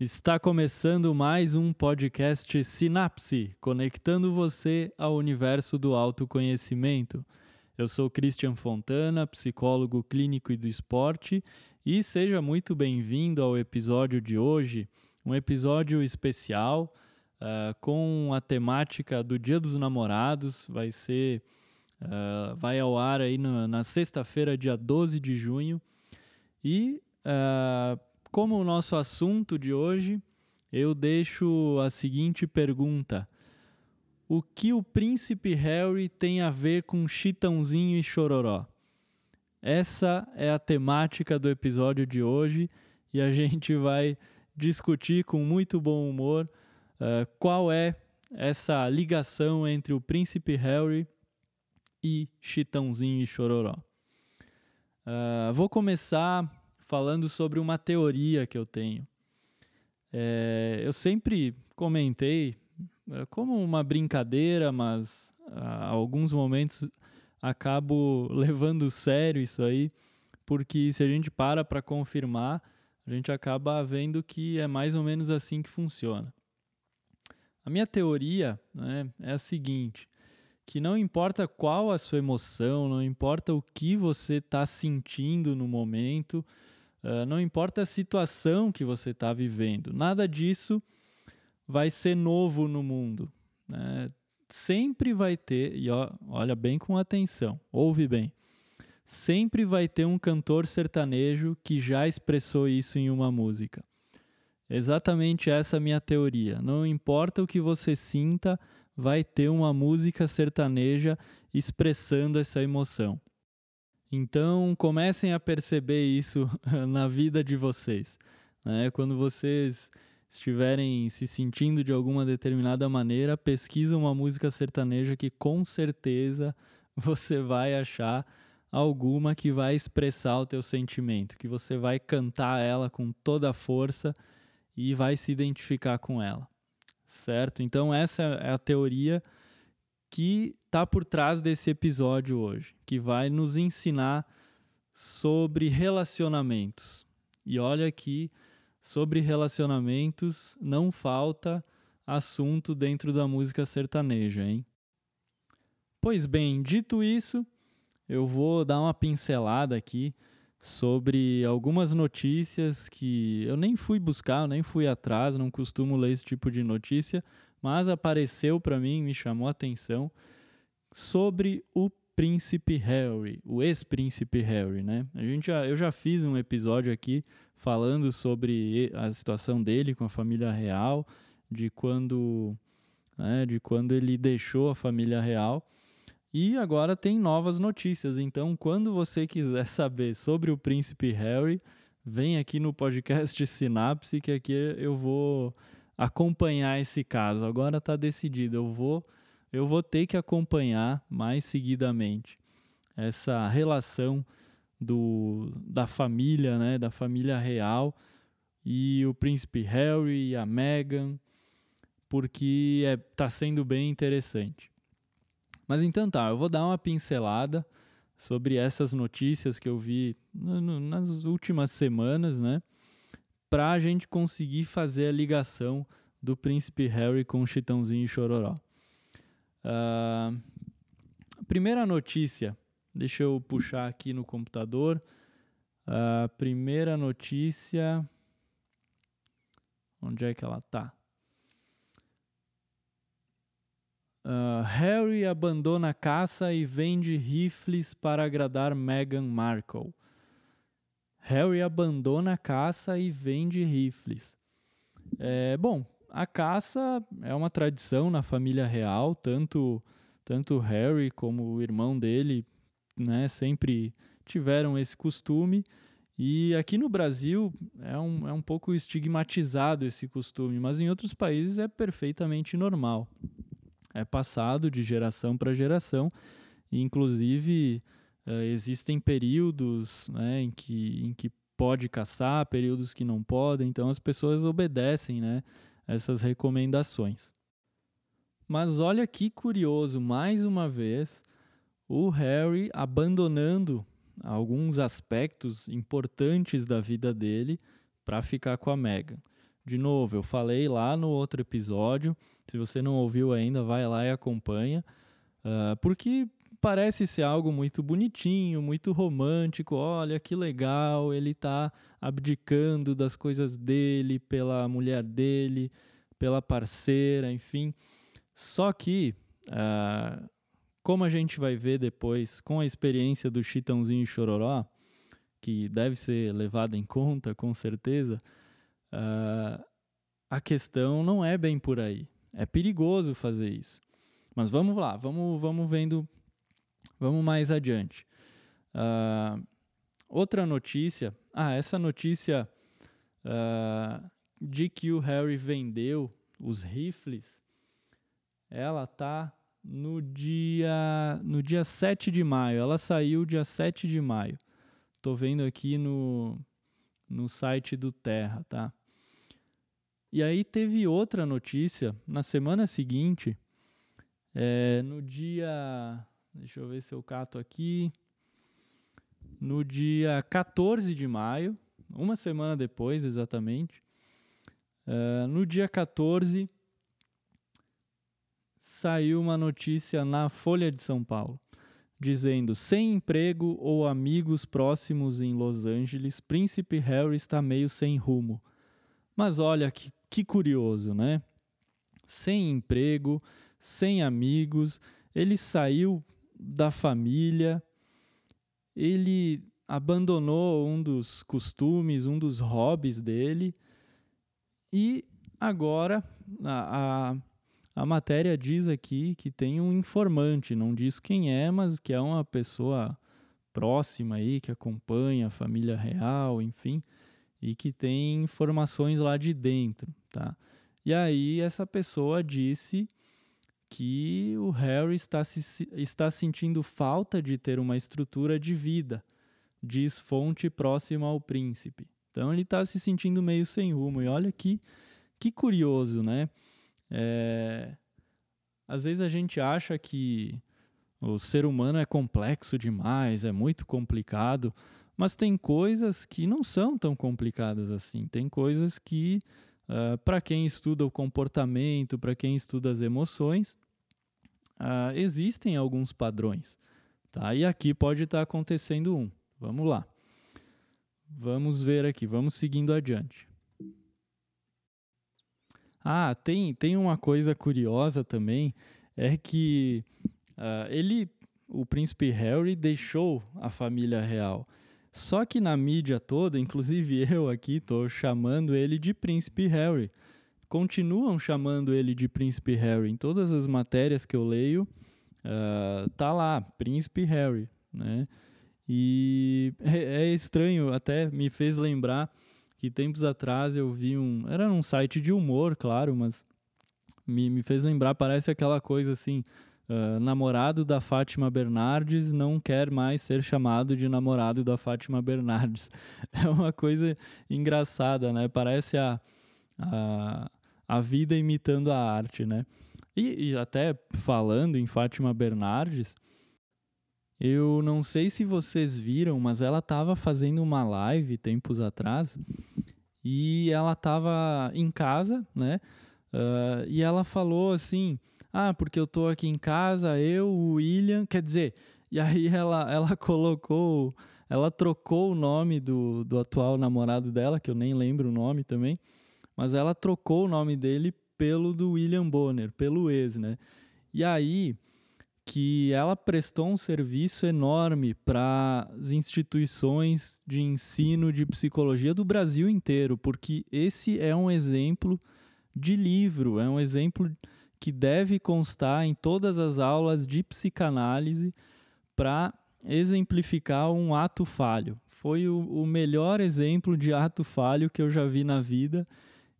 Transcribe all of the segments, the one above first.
Está começando mais um podcast Sinapse, conectando você ao universo do autoconhecimento. Eu sou Christian Fontana, psicólogo clínico e do esporte, e seja muito bem-vindo ao episódio de hoje, um episódio especial uh, com a temática do Dia dos Namorados. Vai ser, uh, vai ao ar aí na, na sexta-feira, dia 12 de junho, e uh, como o nosso assunto de hoje, eu deixo a seguinte pergunta: O que o príncipe Harry tem a ver com Chitãozinho e Chororó? Essa é a temática do episódio de hoje e a gente vai discutir com muito bom humor uh, qual é essa ligação entre o príncipe Harry e Chitãozinho e Chororó. Uh, vou começar falando sobre uma teoria que eu tenho. É, eu sempre comentei é, como uma brincadeira, mas a alguns momentos acabo levando sério isso aí, porque se a gente para para confirmar, a gente acaba vendo que é mais ou menos assim que funciona. A minha teoria né, é a seguinte: que não importa qual a sua emoção, não importa o que você está sentindo no momento, Uh, não importa a situação que você está vivendo, nada disso vai ser novo no mundo. Né? Sempre vai ter, e ó, olha bem com atenção, ouve bem. Sempre vai ter um cantor sertanejo que já expressou isso em uma música. Exatamente essa é a minha teoria. Não importa o que você sinta, vai ter uma música sertaneja expressando essa emoção. Então comecem a perceber isso na vida de vocês. Né? Quando vocês estiverem se sentindo de alguma determinada maneira, pesquisa uma música sertaneja que com certeza você vai achar alguma que vai expressar o teu sentimento, que você vai cantar ela com toda a força e vai se identificar com ela. Certo? Então essa é a teoria que está por trás desse episódio hoje, que vai nos ensinar sobre relacionamentos. E olha aqui, sobre relacionamentos não falta assunto dentro da música sertaneja, hein? Pois bem, dito isso, eu vou dar uma pincelada aqui sobre algumas notícias que eu nem fui buscar, nem fui atrás, não costumo ler esse tipo de notícia, mas apareceu para mim, me chamou a atenção sobre o príncipe Harry, o ex-príncipe Harry, né? A gente já, eu já fiz um episódio aqui falando sobre a situação dele com a família real, de quando, né, de quando ele deixou a família real. E agora tem novas notícias. Então, quando você quiser saber sobre o príncipe Harry, vem aqui no podcast Sinapse que aqui eu vou acompanhar esse caso. Agora está decidido, eu vou eu vou ter que acompanhar mais seguidamente essa relação do, da família, né, da família real e o príncipe Harry e a Meghan, porque está é, tá sendo bem interessante. Mas então tá, eu vou dar uma pincelada sobre essas notícias que eu vi no, no, nas últimas semanas, né? para a gente conseguir fazer a ligação do príncipe Harry com o Chitãozinho e Chororó. Uh, primeira notícia, deixa eu puxar aqui no computador. Uh, primeira notícia. Onde é que ela tá? Uh, Harry abandona a caça e vende rifles para agradar Meghan Markle. Harry abandona a caça e vende rifles. É, bom, a caça é uma tradição na família real, tanto tanto Harry como o irmão dele, né, sempre tiveram esse costume. E aqui no Brasil é um, é um pouco estigmatizado esse costume, mas em outros países é perfeitamente normal. É passado de geração para geração, e inclusive Uh, existem períodos né, em, que, em que pode caçar, períodos que não podem, então as pessoas obedecem né, essas recomendações. Mas olha que curioso, mais uma vez, o Harry abandonando alguns aspectos importantes da vida dele para ficar com a Meghan. De novo, eu falei lá no outro episódio. Se você não ouviu ainda, vai lá e acompanha. Uh, porque parece ser algo muito bonitinho, muito romântico. Olha que legal, ele está abdicando das coisas dele pela mulher dele, pela parceira, enfim. Só que, uh, como a gente vai ver depois, com a experiência do Chitãozinho e Chororó, que deve ser levada em conta, com certeza, uh, a questão não é bem por aí. É perigoso fazer isso. Mas vamos lá, vamos, vamos vendo, vamos mais adiante. Uh, outra notícia, ah, essa notícia uh, de que o Harry vendeu os rifles, ela tá no dia no dia 7 de maio. Ela saiu dia 7 de maio. Tô vendo aqui no no site do Terra, tá? E aí teve outra notícia na semana seguinte, é, no dia. Deixa eu ver se eu cato aqui. No dia 14 de maio, uma semana depois exatamente, é, no dia 14, saiu uma notícia na Folha de São Paulo dizendo: sem emprego ou amigos próximos em Los Angeles, Príncipe Harry está meio sem rumo. Mas olha que que curioso, né? Sem emprego, sem amigos, ele saiu da família, ele abandonou um dos costumes, um dos hobbies dele, e agora a, a, a matéria diz aqui que tem um informante, não diz quem é, mas que é uma pessoa próxima aí, que acompanha a família real, enfim e que tem informações lá de dentro, tá? E aí essa pessoa disse que o Harry está, se, está sentindo falta de ter uma estrutura de vida, diz fonte próxima ao príncipe. Então ele está se sentindo meio sem rumo. E olha que, que curioso, né? É, às vezes a gente acha que o ser humano é complexo demais, é muito complicado, mas tem coisas que não são tão complicadas assim. Tem coisas que, uh, ah, para quem estuda o comportamento, para quem estuda as emoções, uh, existem alguns padrões. Tá? E aqui pode estar tá acontecendo um. Vamos lá. Vamos ver aqui, vamos seguindo adiante. Ah, tem, tem uma coisa curiosa também, é que uh, ele, o príncipe Harry, deixou a família real. Só que na mídia toda, inclusive eu aqui estou chamando ele de Príncipe Harry. Continuam chamando ele de Príncipe Harry. Em todas as matérias que eu leio, uh, tá lá, Príncipe Harry, né? E é, é estranho, até me fez lembrar que tempos atrás eu vi um. Era um site de humor, claro, mas me, me fez lembrar, parece aquela coisa assim. Uh, namorado da Fátima Bernardes não quer mais ser chamado de namorado da Fátima Bernardes. É uma coisa engraçada, né? Parece a, a, a vida imitando a arte, né? E, e até falando em Fátima Bernardes, eu não sei se vocês viram, mas ela estava fazendo uma live tempos atrás e ela estava em casa, né? Uh, e ela falou assim: ah, porque eu tô aqui em casa, eu, o William, quer dizer, e aí ela, ela colocou, ela trocou o nome do, do atual namorado dela, que eu nem lembro o nome também, mas ela trocou o nome dele pelo do William Bonner, pelo ex, né? E aí que ela prestou um serviço enorme para as instituições de ensino de psicologia do Brasil inteiro, porque esse é um exemplo de livro, é um exemplo que deve constar em todas as aulas de psicanálise para exemplificar um ato falho. Foi o, o, melhor exemplo de ato falho que eu já vi na vida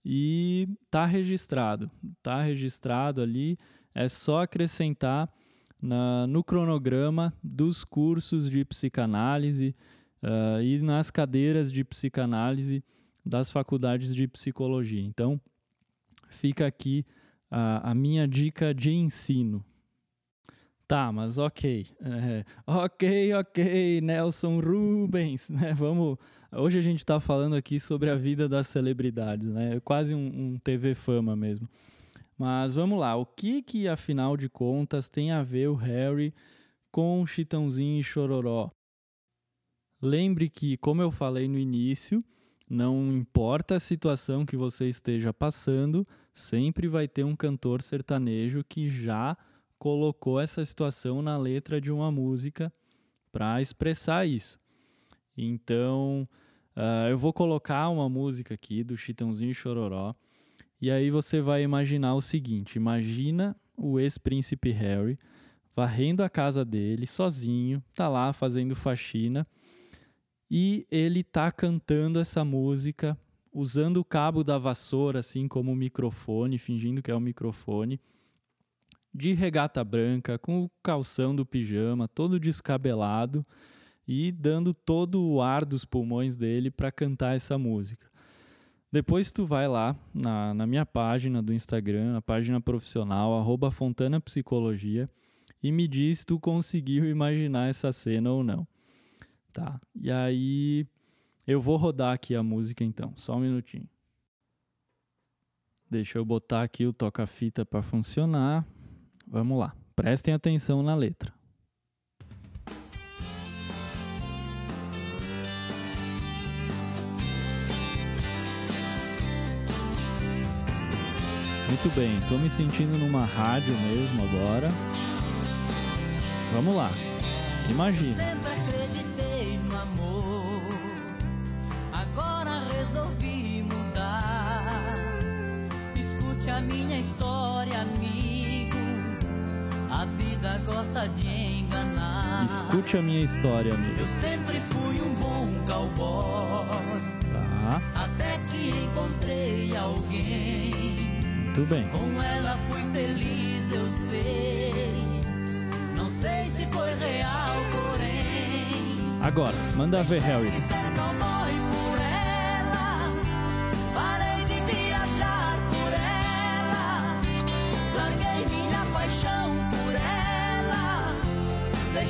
e está registrado. Está registrado ali. É só acrescentar na, no cronograma dos cursos de psicanálise uh, e nas cadeiras de psicanálise das faculdades de psicologia. Então, fica aqui a, a minha dica de ensino. Tá, mas ok. É, ok, ok, Nelson Rubens, né? Vamos, Hoje a gente está falando aqui sobre a vida das celebridades, né? É quase um, um TV fama mesmo. Mas vamos lá, o que que afinal de contas tem a ver o Harry com Chitãozinho e Chororó? Lembre que, como eu falei no início, não importa a situação que você esteja passando, sempre vai ter um cantor sertanejo que já colocou essa situação na letra de uma música para expressar isso. Então, uh, eu vou colocar uma música aqui do Chitãozinho e Chororó, e aí você vai imaginar o seguinte: imagina o ex-príncipe Harry varrendo a casa dele sozinho, tá lá fazendo faxina e ele tá cantando essa música usando o cabo da vassoura assim como microfone, fingindo que é o microfone, de regata branca, com o calção do pijama, todo descabelado e dando todo o ar dos pulmões dele para cantar essa música. Depois tu vai lá na, na minha página do Instagram, a página profissional, arroba Fontana Psicologia, e me diz se tu conseguiu imaginar essa cena ou não. Tá. E aí eu vou rodar aqui a música então, só um minutinho. Deixa eu botar aqui o toca-fita para funcionar. Vamos lá. Prestem atenção na letra. Muito bem, estou me sentindo numa rádio mesmo agora. Vamos lá. Imagina. História, amigo. A vida gosta de enganar. Escute a minha história, amigo. Eu sempre fui um bom cowboy. Tá. Até que encontrei alguém. Muito bem. Com ela fui feliz, eu sei. Não sei se foi real, porém. Agora, manda ver, Harry.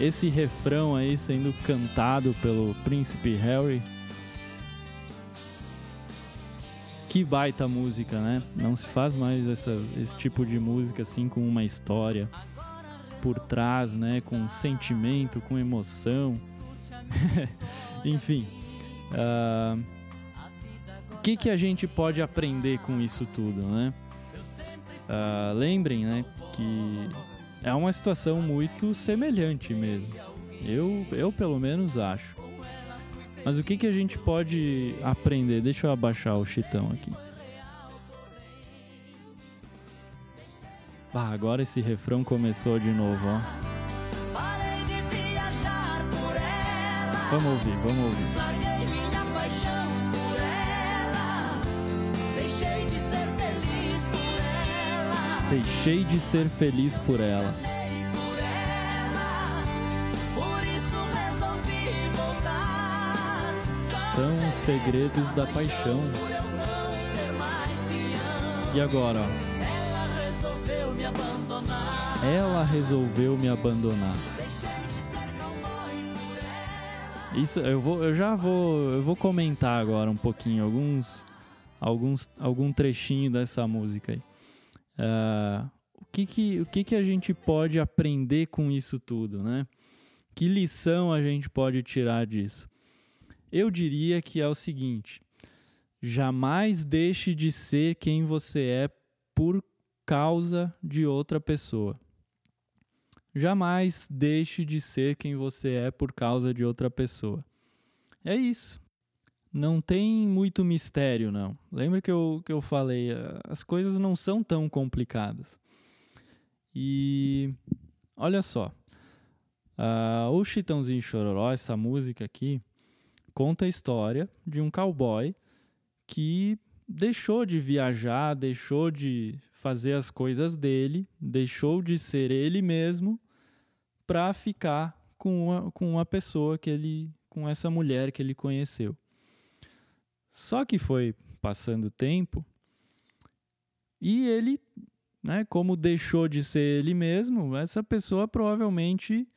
esse refrão aí sendo cantado pelo príncipe Harry. Que baita música, né? Não se faz mais essa, esse tipo de música assim com uma história por trás, né? Com sentimento, com emoção. Enfim. Uh, que, que a gente pode aprender com isso tudo, né? Uh, lembrem, né, que é uma situação muito semelhante mesmo. Eu, eu pelo menos acho. Mas o que, que a gente pode aprender? Deixa eu abaixar o chitão aqui. Ah, agora esse refrão começou de novo, ó. Vamos ouvir, vamos ouvir. Deixei de ser feliz por ela. São os segredos da paixão. E agora? Ela resolveu me abandonar. Isso eu vou, eu já vou, eu vou comentar agora um pouquinho alguns, alguns, algum trechinho dessa música aí. Uh, o que que, o que que a gente pode aprender com isso tudo, né? Que lição a gente pode tirar disso? Eu diria que é o seguinte: jamais deixe de ser quem você é por causa de outra pessoa. Jamais deixe de ser quem você é por causa de outra pessoa. É isso não tem muito mistério, não. Lembra que eu, que eu falei, eh, as coisas não são tão complicadas. E olha só, uh, o Chitãozinho Chororó, essa música aqui, conta a história de um cowboy que deixou de viajar, deixou de fazer as coisas dele, deixou de ser ele mesmo para ficar com uma, com uma pessoa que ele, com essa mulher que ele conheceu. Só que foi passando o tempo e ele, né, como deixou de ser ele mesmo, essa pessoa provavelmente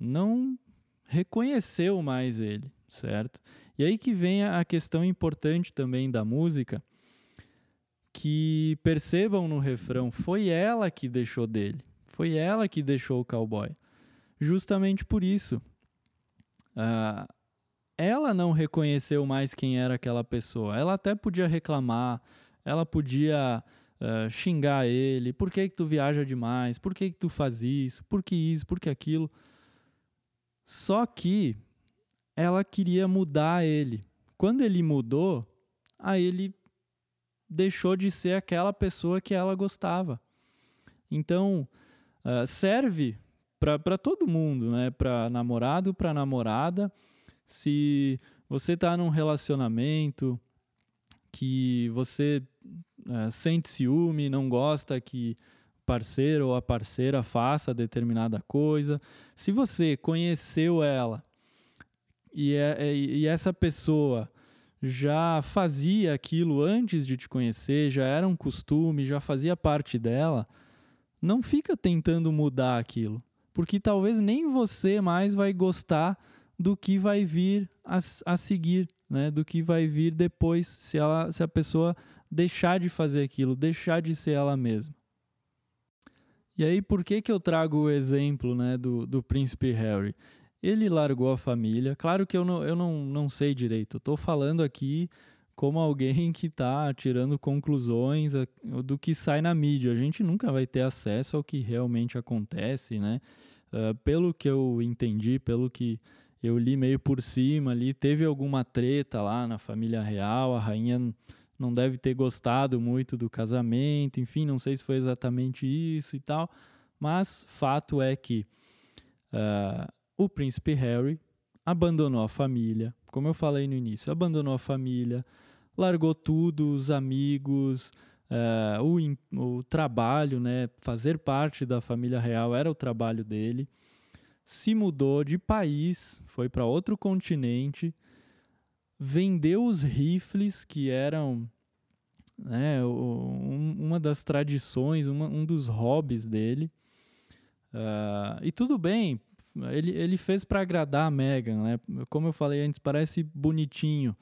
não reconheceu mais ele, certo? E aí que vem a questão importante também da música, que percebam no refrão, foi ela que deixou dele, foi ela que deixou o cowboy. Justamente por isso, ela não reconheceu mais quem era aquela pessoa. Ela até podia reclamar, ela podia uh, xingar ele, por que, que tu viaja demais, por que, que tu faz isso, por que isso, por que aquilo. Só que ela queria mudar ele. Quando ele mudou, aí ele deixou de ser aquela pessoa que ela gostava. Então, uh, serve para todo mundo, né? Para namorado, para namorada. Se você está num relacionamento que você uh, sente ciúme, não gosta que parceiro ou a parceira faça determinada coisa. Se você conheceu ela e, é, é, e essa pessoa já fazia aquilo antes de te conhecer, já era um costume, já fazia parte dela, não fica tentando mudar aquilo, porque talvez nem você mais vai gostar do que vai vir a, a seguir, né? Do que vai vir depois, se ela, se a pessoa deixar de fazer aquilo, deixar de ser ela mesma. E aí, por que, que eu trago o exemplo né, do, do príncipe Harry? Ele largou a família. Claro que eu não, eu não, não sei direito. Estou falando aqui como alguém que está tirando conclusões do que sai na mídia. A gente nunca vai ter acesso ao que realmente acontece, né? Uh, pelo que eu entendi, pelo que eu li meio por cima ali, teve alguma treta lá na família real, a rainha não deve ter gostado muito do casamento, enfim, não sei se foi exatamente isso e tal, mas fato é que uh, o príncipe Harry abandonou a família, como eu falei no início, abandonou a família, largou tudo, os amigos, uh, o, o trabalho, né, fazer parte da família real era o trabalho dele, se mudou de país, foi para outro continente vendeu os rifles que eram né, um, uma das tradições, uma, um dos hobbies dele. Uh, e tudo bem, ele, ele fez para agradar a Megan, né? Como eu falei antes, parece bonitinho.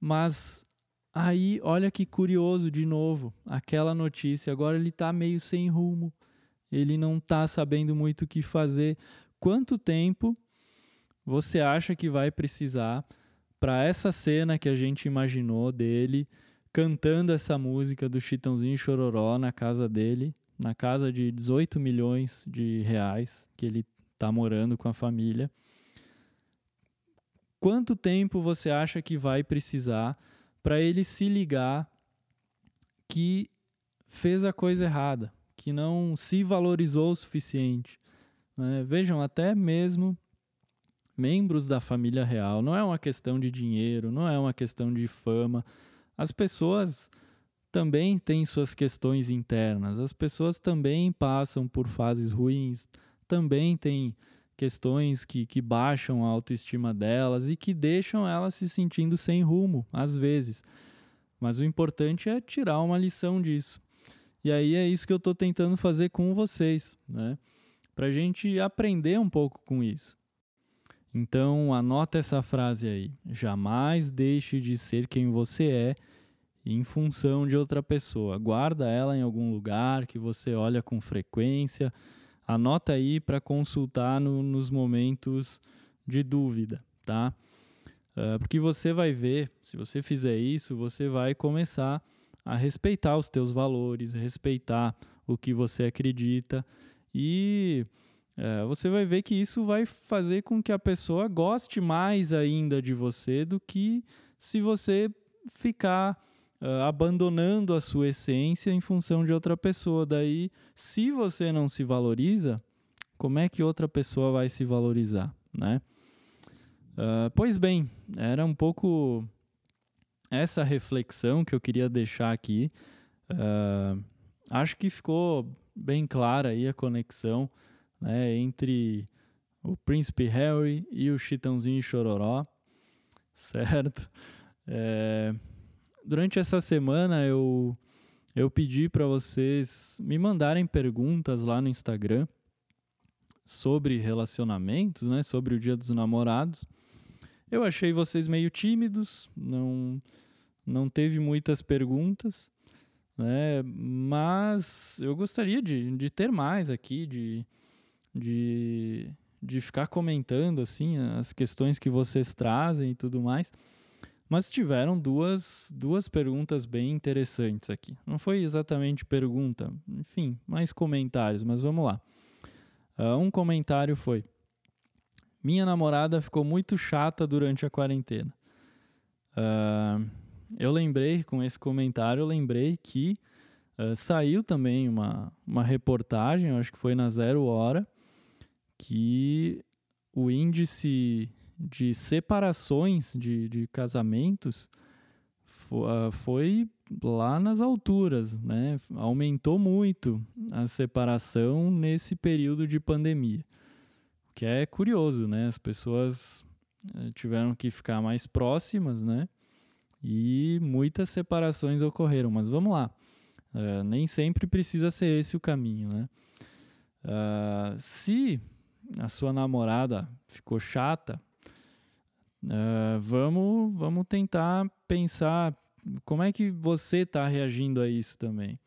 Mas aí, olha que curioso de novo, aquela notícia. Agora ele está meio sem rumo. Ele não está sabendo muito o que fazer. Quanto tempo você acha que vai precisar para essa cena que a gente imaginou dele cantando essa música do Chitãozinho Chororó na casa dele, na casa de 18 milhões de reais que ele está morando com a família. Quanto tempo você acha que vai precisar para ele se ligar que fez a coisa errada, que não se valorizou o suficiente? Né? Vejam, até mesmo membros da família real. Não é uma questão de dinheiro, não é uma questão de fama. As pessoas também têm suas questões internas, as pessoas também passam por fases ruins, também têm questões que, que baixam a autoestima delas e que deixam elas se sentindo sem rumo, às vezes. Mas o importante é tirar uma lição disso. E aí é isso que eu estou tentando fazer com vocês, né? Para a gente aprender um pouco com isso. Então, anota essa frase aí. Jamais deixe de ser quem você é em função de outra pessoa. Guarda ela em algum lugar que você olha com frequência. Anota aí para consultar no, nos momentos de dúvida, tá? Uh, porque você vai ver, se você fizer isso, você vai começar a respeitar os teus valores, respeitar o que você acredita e é, você vai ver que isso vai fazer com que a pessoa goste mais ainda de você do que se você ficar uh, abandonando a sua essência em função de outra pessoa. Daí, se você não se valoriza, como é que outra pessoa vai se valorizar, né? Uh, pois bem, era um pouco essa reflexão que eu queria deixar aqui. Uh, acho que ficou bem clara aí a conexão né, entre o Príncipe Harry e o Chitãozinho Chororó, certo? É, durante essa semana eu, eu pedi para vocês me mandarem perguntas lá no Instagram sobre relacionamentos, né, sobre o Dia dos Namorados. Eu achei vocês meio tímidos, não não teve muitas perguntas, né? Mas eu gostaria de, de ter mais aqui, de, de, de ficar comentando assim as questões que vocês trazem e tudo mais. Mas tiveram duas, duas perguntas bem interessantes aqui. Não foi exatamente pergunta, enfim, mais comentários, mas vamos lá. Uh, um comentário foi: Minha namorada ficou muito chata durante a quarentena. Uh, eu lembrei, com esse comentário, eu lembrei que uh, saiu também uma, uma reportagem, acho que foi na Zero Hora, que o índice de separações de, de casamentos uh, foi lá nas alturas, né? Aumentou muito a separação nesse período de pandemia. Que é curioso, né? As pessoas uh, tiveram que ficar mais próximas, né? e muitas separações ocorreram. Mas vamos lá, uh, nem sempre precisa ser esse o caminho, né? Uh, se a sua namorada ficou chata, uh, vamos, vamos tentar pensar como é que você está reagindo a isso também.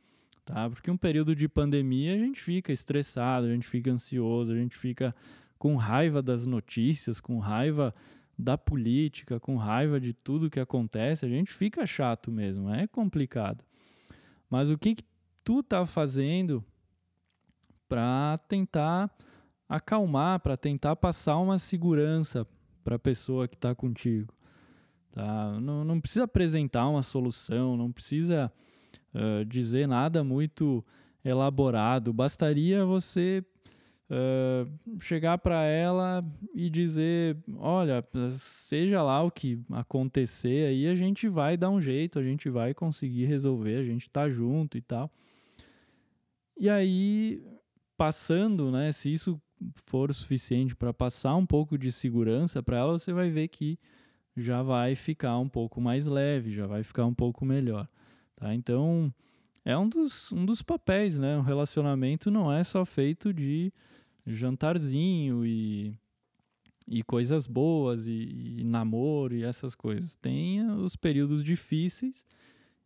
Tá? Porque um período de pandemia a gente fica estressado, a gente fica ansioso, a gente fica com raiva das notícias, com raiva da política, com raiva de tudo que acontece, a gente fica chato mesmo, é complicado. Mas o que, que tu tá fazendo para tentar acalmar, para tentar passar uma segurança para a pessoa que está contigo? Tá? Não, não precisa apresentar uma solução, não precisa uh, dizer nada muito elaborado, bastaria você Uh, chegar para ela e dizer: olha, seja lá o que acontecer aí, a gente vai dar um jeito, a gente vai conseguir resolver, a gente tá junto e tal. E aí, passando, né, se isso for suficiente para passar um pouco de segurança para ela, você vai ver que já vai ficar um pouco mais leve, já vai ficar um pouco melhor. Tá? Então, é um dos, um dos papéis, né? Um relacionamento não é só feito de jantarzinho e, e coisas boas e, e namoro e essas coisas. Tem os períodos difíceis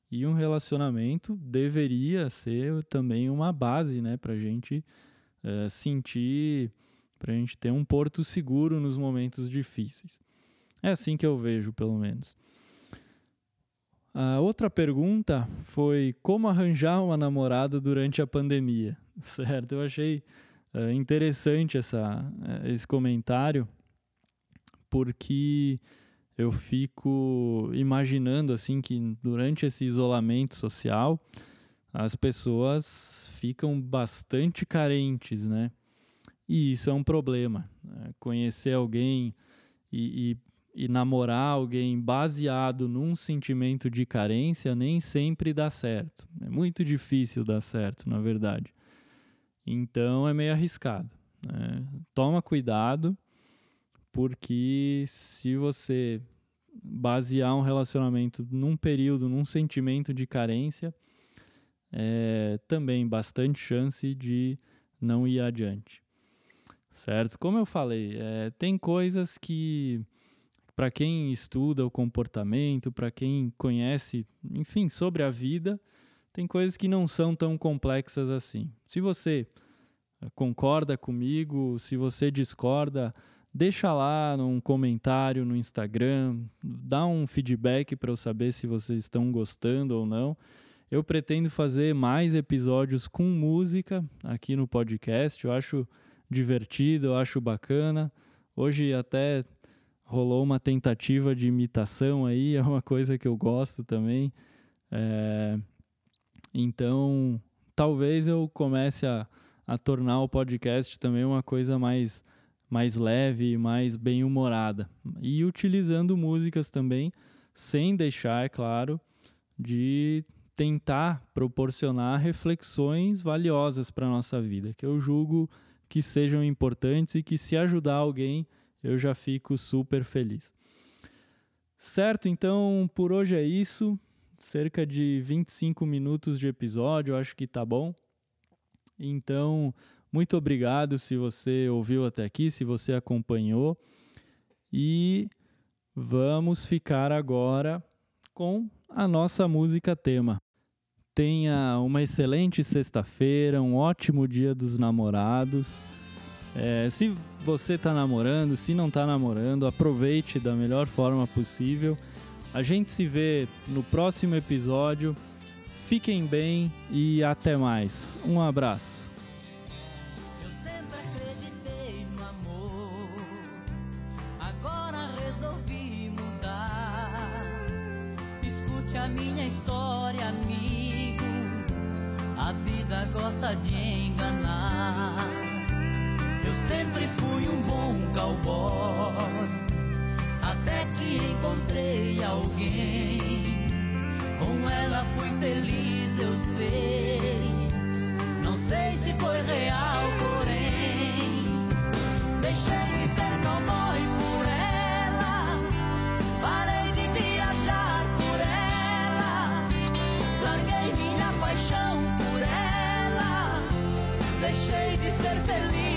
e um relacionamento deveria ser também uma base, né, para a gente é, sentir, para a gente ter um porto seguro nos momentos difíceis. É assim que eu vejo, pelo menos. A outra pergunta foi como arranjar uma namorada durante a pandemia, certo? Eu achei é interessante essa, é, esse comentário, porque eu fico imaginando assim que durante esse isolamento social as pessoas ficam bastante carentes, né? E isso é um problema. Né? Conhecer alguém e, e, e, namorar alguém baseado num sentimento de carência nem sempre dá certo. É muito difícil dar certo, na verdade. Então é meio arriscado. Né? Toma cuidado, porque se você basear um relacionamento num período, num sentimento de carência, é também bastante chance de não ir adiante. Certo? Como eu falei, é, tem coisas que, para quem estuda o comportamento, para quem conhece, enfim, sobre a vida, tem coisas que não são tão complexas assim. Se você eh, concorda comigo, se você discorda, deixa lá num comentário no Instagram, dá um feedback para eu saber se vocês estão gostando ou não. Eu pretendo fazer mais episódios com música aqui no podcast. Eu acho divertido, eu acho bacana. Hoje até rolou uma tentativa de imitação aí, é uma coisa que eu gosto também. É, então, talvez eu comece a, a tornar o podcast também uma coisa mais, mais leve mais bem-humorada. E utilizando músicas também, sem deixar, é claro, de tentar proporcionar reflexões valiosas para a nossa vida, que eu julgo que sejam importantes e que se ajudar alguém, eu já fico super feliz. Certo, então por hoje é isso. Cerca de 25 minutos de episódio, acho que tá bom. Então, muito obrigado se você ouviu até aqui, se você acompanhou. E vamos ficar agora com a nossa música tema. Tenha uma excelente sexta-feira, um ótimo dia dos namorados. É, se você está namorando, se não está namorando, aproveite da melhor forma possível. A gente se vê no próximo episódio. Fiquem bem e até mais. Um abraço. Eu sempre acreditei no amor. Agora resolvi mudar. Escute a minha história, amigo. A vida gosta de feliz, eu sei. Não sei se foi real, porém. Deixei de ser cowboy por ela. Parei de viajar por ela. Larguei minha paixão por ela. Deixei de ser feliz.